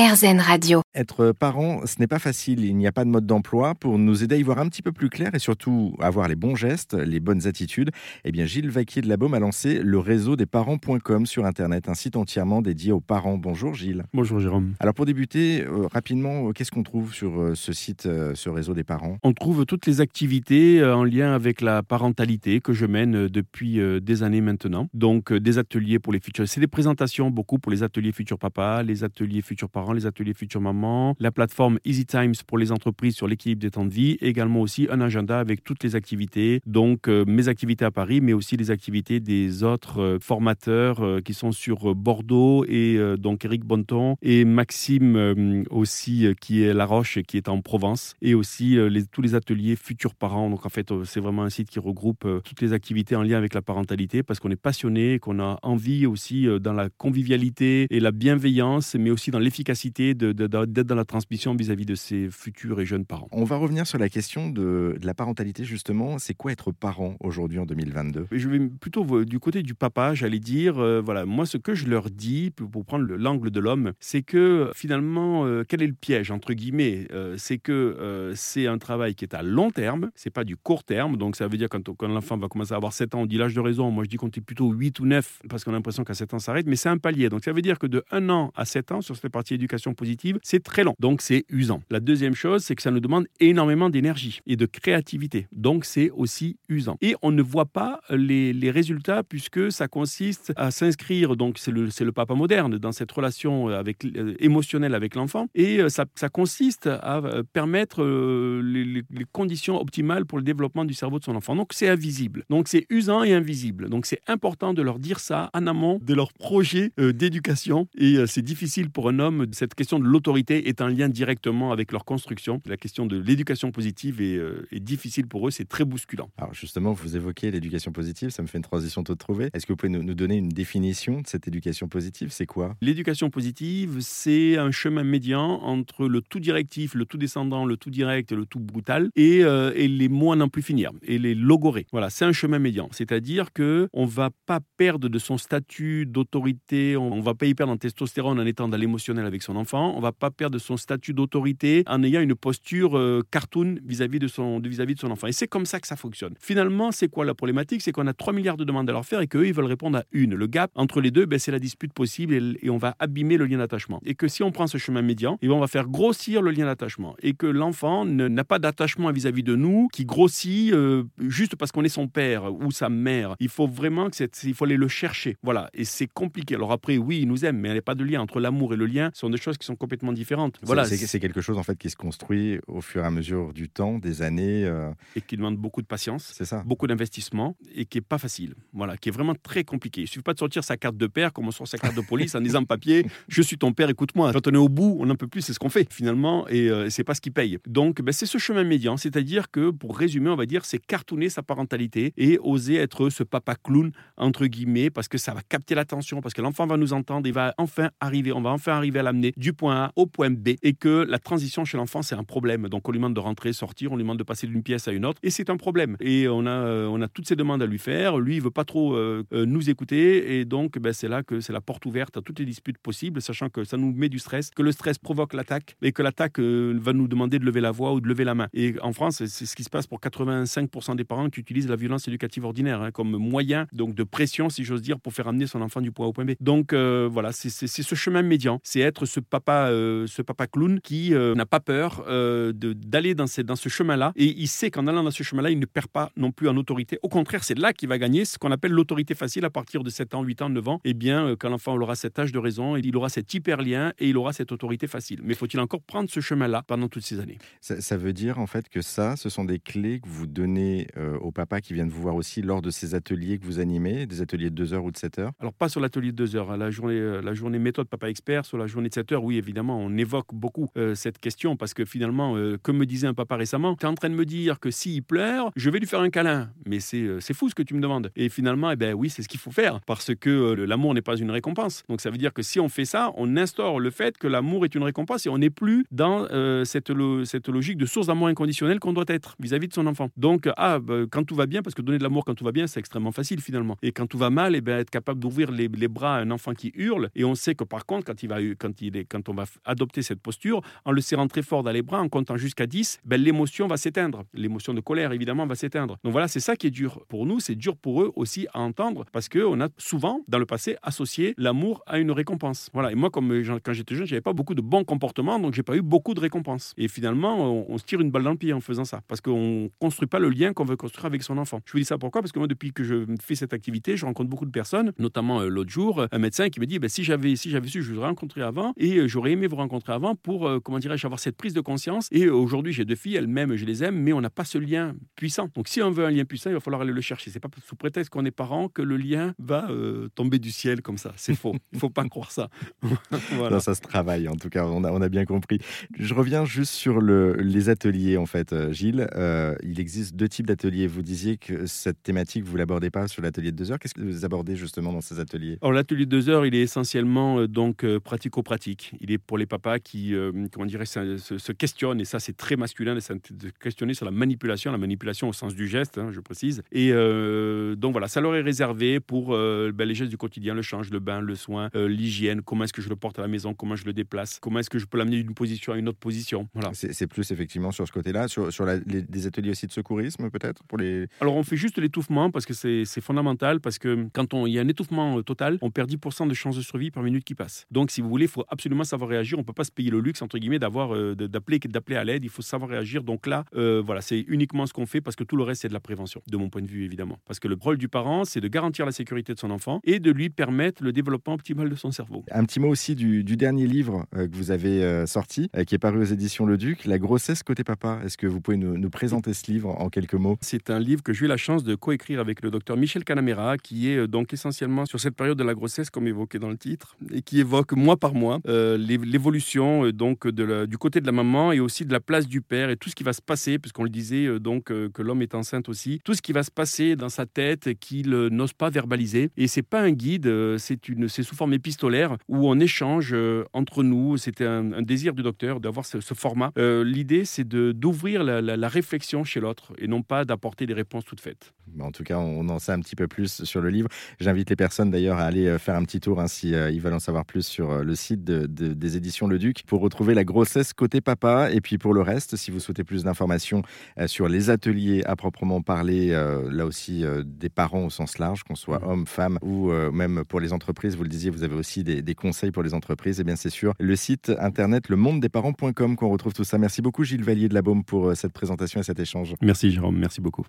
RZN Radio. Être parent, ce n'est pas facile. Il n'y a pas de mode d'emploi. Pour nous aider à y voir un petit peu plus clair et surtout avoir les bons gestes, les bonnes attitudes, eh bien Gilles Vaquier de la Baume a lancé le réseau des parents.com sur Internet, un site entièrement dédié aux parents. Bonjour Gilles. Bonjour Jérôme. Alors pour débuter, euh, rapidement, euh, qu'est-ce qu'on trouve sur euh, ce site, euh, ce réseau des parents? On trouve toutes les activités euh, en lien avec la parentalité que je mène euh, depuis euh, des années maintenant. Donc euh, des ateliers pour les futurs. C'est des présentations beaucoup pour les ateliers futurs papa, les ateliers futurs parents, les ateliers futurs mamans, la plateforme Easy Times pour les entreprises sur l'équilibre des temps de vie, également aussi un agenda avec toutes les activités. Donc euh, mes activités à Paris, mais aussi les activités des autres euh, formateurs euh, qui sont sur Bordeaux et donc Eric Bonton et Maxime aussi qui est La Roche qui est en Provence et aussi tous les ateliers futurs parents. Donc en fait c'est vraiment un site qui regroupe toutes les activités en lien avec la parentalité parce qu'on est passionné, qu'on a envie aussi dans la convivialité et la bienveillance, mais aussi dans l'efficacité de- d'être dans la transmission vis-à-vis de ses futurs et jeunes parents. On va revenir sur la question de, de la parentalité justement. C'est quoi être parent aujourd'hui en 2022 Je vais plutôt du côté du papa, j'allais dire, euh, voilà, moi ce que je leur dis, pour prendre le- l'angle de l'homme, c'est que finalement, euh, quel est le piège, entre guillemets? Euh, C'est que euh, c'est un travail qui est à long terme, c'est pas du court terme, donc ça veut dire quand, quand l'enfant va commencer à avoir 7 ans, on dit l'âge de raison, moi je dis qu'on est plutôt 8 ou 9, parce qu'on a l'impression qu'à 7 ans ça s'arrête, mais c'est un palier, donc ça veut dire que de 1 an à 7 ans, sur cette partie éducation positive, c'est très long, donc c'est usant. La deuxième chose, c'est que ça nous demande énormément d'énergie et de créativité, donc c'est aussi usant. Et on ne voit pas les, résultats puisque ça consiste à s'inscrire, donc c'est le, papa moderne, dans cette relation avec, euh, émotionnelle avec l'enfant, et euh, ça, consiste à euh, permettre euh, les, conditions optimales pour le développement du cerveau de son enfant. Donc c'est invisible, donc c'est usant et invisible. Donc c'est important de leur dire ça en amont de leur projet euh, d'éducation, et euh, c'est difficile pour un homme, cette question de l'autorité est en lien directement avec leur construction. La question de l'éducation positive est, euh, est difficile pour eux, c'est très bousculant. Alors justement, vous évoquez l'éducation positive, ça me fait une transition toute trouvée. Est-ce que vous pouvez nous, nous donner une définition de cette éducation positive? C'est quoi? L'éducation positive, c'est un chemin médian entre le tout directif, le tout descendant, le tout direct, le tout brutal, et, euh, et les mots à n'en plus finir, et les logorés. Voilà, c'est un chemin médian. C'est-à-dire que on va pas perdre de son statut d'autorité, on, on va pas y perdre en testostérone en étant dans l'émotionnel avec son enfant, on va pas perdre son statut d'autorité en ayant une posture euh, cartoon vis-à-vis de son vis-à-vis de son enfant. Et c'est comme ça que ça fonctionne. Finalement, c'est quoi la problématique? C'est qu'on a 3 milliards de demandes à leur faire et qu'eux, ils veulent répondre à une. Le gap entre les deux, ben, c'est la dispute possible et, et on va abîmer le lien d'attachement. Et que si on prend ce chemin médian, eh ben, on va faire grossir le lien d'attachement. Et que l'enfant n'a pas d'attachement vis-à-vis de nous qui grossit euh, juste parce qu'on est son père ou sa mère. Il faut vraiment que il faut aller le chercher. Voilà. Et c'est compliqué. Alors après, oui, il nous aime, mais il n'y a pas de lien entre l'amour et le lien. Sont des choses qui sont complètement différentes. Voilà. C'est quelque chose en fait qui se construit au fur et à mesure du temps, des années. euh, Et qui demande beaucoup de patience. ça. beaucoup d'investissement et qui est pas facile. Voilà, qui est vraiment très compliqué. Il suffit pas de sortir sa carte de père comme on sort sa carte de police en disant papier, je suis ton père, écoute-moi. Quand on est au bout, on n'en peut plus, c'est ce qu'on fait finalement et euh, c'est pas ce qui paye. Donc ben, c'est ce chemin médian, c'est-à-dire que pour résumer, on va dire c'est cartonner sa parentalité et oser être ce papa clown entre guillemets parce que ça va capter l'attention, parce que l'enfant va nous entendre, il va enfin arriver, on va enfin arriver à l'amener du point A au point B et que la transition chez l'enfant c'est un problème. Donc on lui demande de rentrer, sortir, on lui demande de passer d'une pièce à une autre et c'est un problème. Et on a, euh, on a toutes ces demandes à lui faire. Lui, il veut pas trop euh, euh, nous écouter et donc ben, c'est là que c'est la porte ouverte à toutes les disputes possibles, sachant que ça nous met du stress, que le stress provoque l'attaque et que l'attaque va nous demander de lever la voix ou de lever la main. Et en France, c'est- ce qui se passe pour 85% des parents qui utilisent la violence éducative ordinaire hein, comme moyen donc de pression, si j'ose dire, pour faire amener son enfant du point A au point B. Donc euh, voilà, c'est ce chemin médian, c'est être ce papa, euh, ce papa clown qui euh, n'a pas peur euh, d'aller dans, ce- dans ce chemin-là et il sait qu'en allant dans ce chemin-là, il ne perd pas non plus en autorité. Au contraire, c'est là qu'il va gagner ce qu'on appelle l'autorité facile à partir de 7 ans, 8 ans, 9 ans. Et bien, quand l'enfant aura cet âge de raison, il aura cet hyper lien et il aura cette autorité facile. Mais faut-il encore prendre ce chemin-là pendant toutes ces années? Ça, ça veut dire en fait que ça, ce sont des clés que vous donnez aux papas qui viennent vous voir aussi lors de ces ateliers que vous animez, des ateliers de 2 heures ou de 7 heures? Alors, pas sur l'atelier de 2 heures, hein, la journée, la journée méthode Papa Expert, sur la journée de 7 oui, évidemment, on évoque beaucoup euh, cette question parce que finalement, euh, comme me disait un papa récemment, tu es en train de me dire que s'il pleure, je vais lui faire un câlin. Mais c'est euh, fou ce que tu me demandes. Et finalement, eh ben oui, c'est ce qu'il faut faire parce que euh, l'amour n'est pas une récompense. Donc, ça veut dire que si on fait ça, on instaure le fait que l'amour est une récompense et on n'est plus dans euh, cette, cette logique de source d'amour inconditionnel qu'on doit être vis-à-vis de son enfant. Donc, ah, bah, quand tout va bien, parce que donner de l'amour quand tout va bien, c'est extrêmement facile finalement. Et quand tout va mal, eh ben, être capable d'ouvrir les, les bras à un enfant qui hurle. Et on sait que par contre, quand il, va, quand il quand on va adopter cette posture, en le serrant très fort dans les bras, en comptant jusqu'à 10, ben, l'émotion va s'éteindre. L'émotion de colère, évidemment, va s'éteindre. Donc voilà, c'est ça qui est dur pour nous, c'est dur pour eux aussi à entendre, parce qu'on a souvent, dans le passé, associé l'amour à une récompense. Voilà. Et moi, quand j'étais jeune, j'avais pas beaucoup de bons comportements, donc j'ai pas eu beaucoup de récompenses. Et finalement, on, se tire une balle dans le pied en faisant ça, parce qu'on construit pas le lien qu'on veut construire avec son enfant. Je vous dis ça pourquoi? Parce que moi, depuis que je fais cette activité, je rencontre beaucoup de personnes, notamment euh, l'autre jour, un médecin qui me dit ben, si j'avais su, je vous rencontré avant, et euh, j'aurais aimé vous rencontrer avant pour, euh, comment dirais-je, avoir cette prise de conscience. Et aujourd'hui, j'ai deux filles, elles m'aiment, je les aime, mais on n'a pas ce lien puissant. Donc, si on veut un lien puissant, il va falloir aller le chercher. C'est pas sous prétexte qu'on est parent que le lien va tomber du ciel comme ça. C'est faux. Il faut pas croire ça. voilà. ça se travaille, en tout cas, on a, on a bien compris. Je reviens juste sur le, les ateliers, en fait, Gilles. il existe deux types d'ateliers. Vous disiez que cette thématique, vous l'abordez pas sur l'atelier de deux heures. Qu'est-ce que vous abordez justement dans ces ateliers? Alors l'atelier de deux heures, il est essentiellement euh, donc euh, Il est pour les papas qui, euh, comment dirais, se, se, questionnent et ça c'est très masculin de se questionner sur la manipulation, la manipulation au sens du geste, hein, je précise. Et donc voilà, ça leur est réservé pour ben, les gestes du quotidien, le change, le bain, le soin, l'hygiène. Comment est-ce que je le porte à la maison Comment je le déplace Comment est-ce que je peux l'amener d'une position à une autre position Voilà. C'est plus effectivement sur ce côté-là, sur, sur des ateliers aussi de secourisme peut-être pour les. Alors on fait juste l'étouffement parce que c'est fondamental parce que quand il y a un étouffement euh, total, on perd 10% de chances de survie par minute qui passe. Donc si vous voulez, il faut absolument savoir réagir. On peut pas se payer le luxe entre guillemets d'avoir euh, d'appeler d'appeler à l'aide. Il faut savoir réagir. Donc là, euh, voilà, c'est uniquement ce qu'on fait parce que tout le reste c'est de la prévention, de mon point de vue évidemment. Parce que le rôle du parent, c'est de garantir la sécurité de son enfant et de lui permettre le développement optimal de son cerveau. Un petit mot aussi du, dernier livre que vous avez sorti, qui est paru aux éditions Le Duc, La grossesse côté papa. Est-ce que vous pouvez nous, nous présenter ce livre en quelques mots? C'est un livre que j'ai eu la chance de coécrire avec le docteur Michel Canamera, qui est euh, donc essentiellement sur cette période de la grossesse, comme évoqué dans le titre, et qui évoque mois par mois euh, l'évolution euh, donc du côté de la maman et aussi de la place du père et tout ce qui va se passer, puisqu'on le disait donc que l'homme est enceinte aussi, tout ce qui va se passer dans sa tête qu'il n'ose pas verbaliser. Et c'est pas un guide, c'est une, c'est sous forme épistolaire où on échange entre nous. C'était un, désir du docteur d'avoir ce, format. L'idée, c'est d'ouvrir la, la réflexion chez l'autre et non pas d'apporter des réponses toutes faites. En tout cas, on en sait un petit peu plus sur le livre. J'invite les personnes d'ailleurs à aller euh, faire un petit tour hein, si euh, ils veulent en savoir plus sur euh, le site des éditions Le Duc pour retrouver la grossesse côté papa. Et puis pour le reste, si vous souhaitez plus d'informations sur les ateliers à proprement parler, là aussi des parents au sens large, qu'on soit homme, femme ou même pour les entreprises, vous le disiez, vous avez aussi des, des conseils pour les entreprises. Et eh bien c'est sûr, le site internet le monde des parents.com qu'on retrouve tout ça. Merci beaucoup Gilles Vallier de la Baume pour cette présentation et cet échange. Merci Jérôme, merci beaucoup.